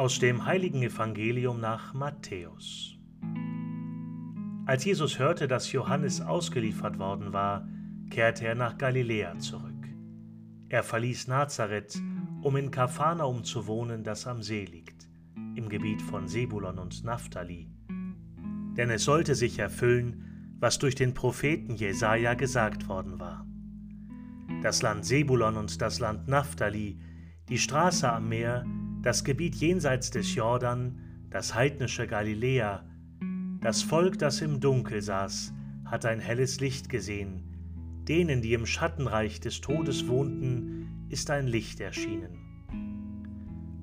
Aus dem heiligen Evangelium nach Matthäus. Als Jesus hörte, dass Johannes ausgeliefert worden war, kehrte er nach Galiläa zurück. Er verließ Nazareth, um in Kapharnaum zu wohnen, das am See liegt, im Gebiet von Sebulon und Naphtali. Denn es sollte sich erfüllen, was durch den Propheten Jesaja gesagt worden war. Das Land Sebulon und das Land Naphtali, die Straße am Meer, das Gebiet jenseits des Jordan, das heidnische Galiläa, das Volk, das im Dunkel saß, hat ein helles Licht gesehen, denen, die im Schattenreich des Todes wohnten, ist ein Licht erschienen.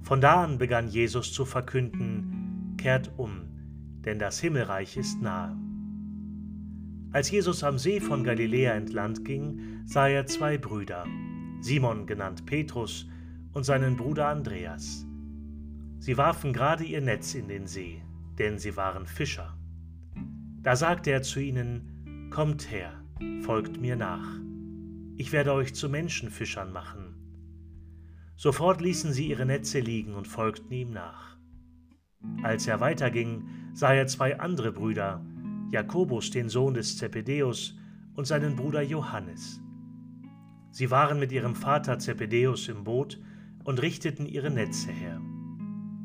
Von da an begann Jesus zu verkünden, kehrt um, denn das Himmelreich ist nahe. Als Jesus am See von Galiläa entlang ging, sah er zwei Brüder, Simon genannt Petrus und seinen Bruder Andreas. Sie warfen gerade ihr Netz in den See, denn sie waren Fischer. Da sagte er zu ihnen, Kommt her, folgt mir nach. Ich werde euch zu Menschenfischern machen. Sofort ließen sie ihre Netze liegen und folgten ihm nach. Als er weiterging, sah er zwei andere Brüder, Jakobus, den Sohn des Zebedeus, und seinen Bruder Johannes. Sie waren mit ihrem Vater Zebedeus im Boot und richteten ihre Netze her.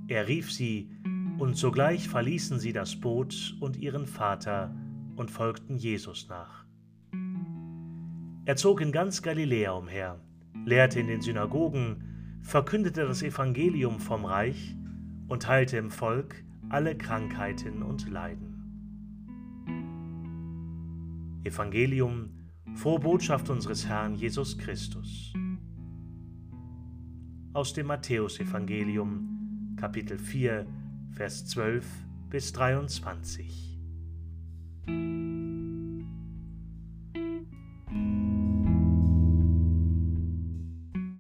Er rief sie, und sogleich verließen sie das Boot und ihren Vater und folgten Jesus nach. Er zog in ganz Galiläa umher, lehrte in den Synagogen, verkündete das Evangelium vom Reich und heilte im Volk alle Krankheiten und Leiden. Evangelium, frohe Botschaft unseres Herrn Jesus Christus. Aus dem Matthäusevangelium, Kapitel 4, Vers 12 bis 23.